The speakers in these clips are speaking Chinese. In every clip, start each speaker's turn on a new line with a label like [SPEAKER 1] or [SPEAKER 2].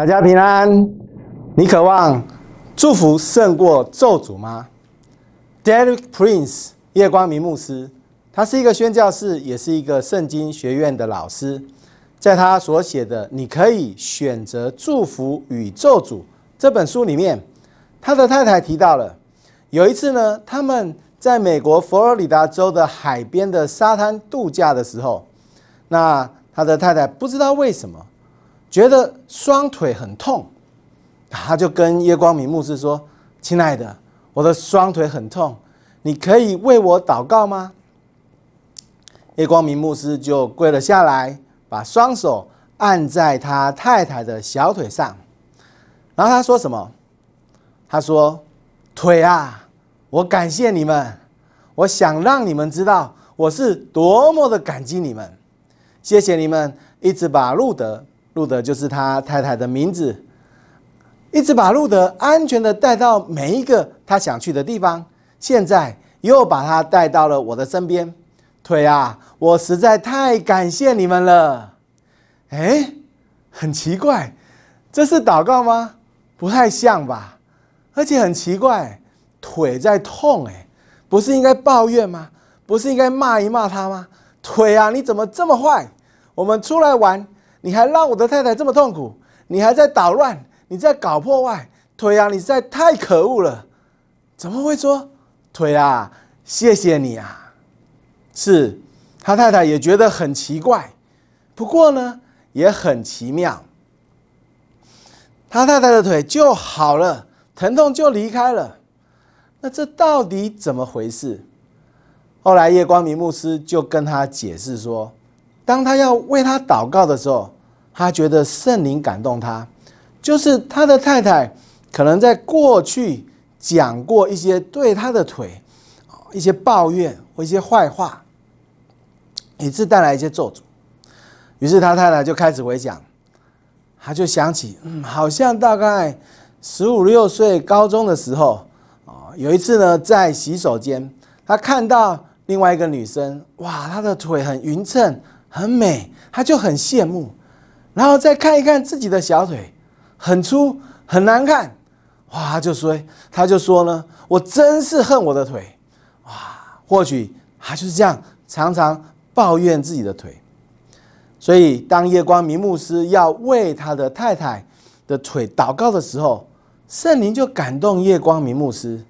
[SPEAKER 1] 大家平安。你渴望祝福胜过咒诅吗？Derek Prince 叶光明牧师，他是一个宣教士，也是一个圣经学院的老师。在他所写的《你可以选择祝福与咒诅》这本书里面，他的太太提到了有一次呢，他们在美国佛罗里达州的海边的沙滩度假的时候，那他的太太不知道为什么。觉得双腿很痛，他就跟叶光明牧师说：“亲爱的，我的双腿很痛，你可以为我祷告吗？”叶光明牧师就跪了下来，把双手按在他太太的小腿上，然后他说什么？他说：“腿啊，我感谢你们，我想让你们知道我是多么的感激你们，谢谢你们一直把路德。”路德就是他太太的名字，一直把路德安全的带到每一个他想去的地方。现在又把他带到了我的身边，腿啊，我实在太感谢你们了。哎，很奇怪，这是祷告吗？不太像吧。而且很奇怪，腿在痛，哎，不是应该抱怨吗？不是应该骂一骂他吗？腿啊，你怎么这么坏？我们出来玩。你还让我的太太这么痛苦，你还在捣乱，你在搞破坏，腿啊，你实在太可恶了！怎么会说腿啊？谢谢你啊！是他太太也觉得很奇怪，不过呢，也很奇妙。他太太的腿就好了，疼痛就离开了。那这到底怎么回事？后来叶光明牧师就跟他解释说。当他要为他祷告的时候，他觉得圣灵感动他，就是他的太太可能在过去讲过一些对他的腿一些抱怨或一些坏话，以致带来一些咒诅。于是他太太就开始回想，他就想起，嗯，好像大概十五六岁高中的时候啊，有一次呢，在洗手间，他看到另外一个女生，哇，她的腿很匀称。很美，他就很羡慕，然后再看一看自己的小腿，很粗很难看，哇，就说，他就说呢，我真是恨我的腿，哇，或许他就是这样，常常抱怨自己的腿。所以，当夜光明牧师要为他的太太的腿祷告的时候，圣灵就感动夜光明牧师，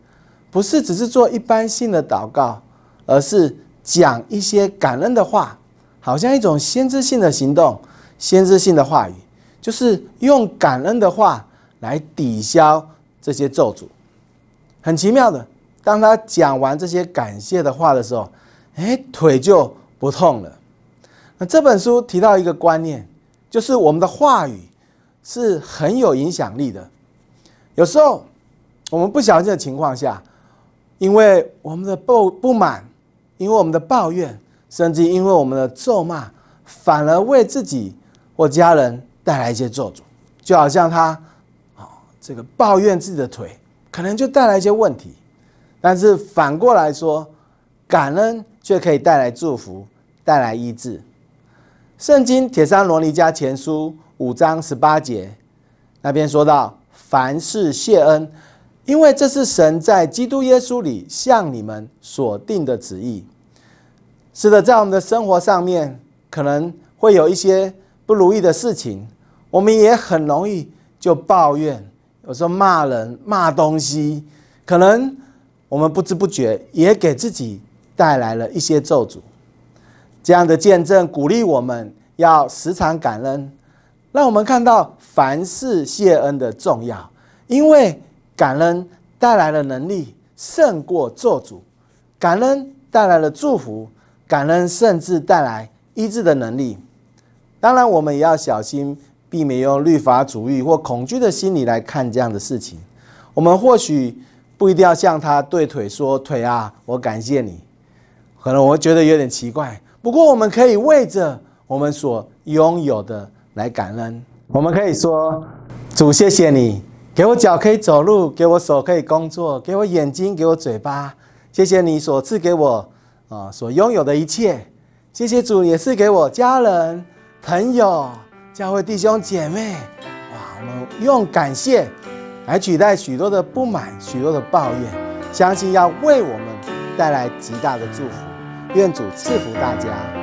[SPEAKER 1] 不是只是做一般性的祷告，而是讲一些感恩的话。好像一种先知性的行动，先知性的话语，就是用感恩的话来抵消这些咒诅。很奇妙的，当他讲完这些感谢的话的时候，哎，腿就不痛了。那这本书提到一个观念，就是我们的话语是很有影响力的。有时候我们不小心的情况下，因为我们的不不满，因为我们的抱怨。甚至因为我们的咒骂，反而为自己或家人带来一些咒诅，就好像他，啊，这个抱怨自己的腿，可能就带来一些问题。但是反过来说，感恩却可以带来祝福，带来医治。圣经铁山罗尼迦前书五章十八节那边说到：凡事谢恩，因为这是神在基督耶稣里向你们所定的旨意。是的，在我们的生活上面，可能会有一些不如意的事情，我们也很容易就抱怨，有时候骂人、骂东西，可能我们不知不觉也给自己带来了一些咒诅。这样的见证鼓励我们要时常感恩，让我们看到凡事谢恩的重要，因为感恩带来了能力，胜过咒诅，感恩带来了祝福。感恩甚至带来医治的能力。当然，我们也要小心，避免用律法主义或恐惧的心理来看这样的事情。我们或许不一定要向他对腿说：“腿啊，我感谢你。”可能我觉得有点奇怪。不过，我们可以为着我们所拥有的来感恩。我们可以说：“主，谢谢你给我脚可以走路，给我手可以工作，给我眼睛，给我嘴巴。谢谢你所赐给我。”啊，所拥有的一切，谢谢主，也是给我家人、朋友、教会弟兄姐妹。哇，我们用感谢来取代许多的不满、许多的抱怨，相信要为我们带来极大的祝福。愿主赐福大家。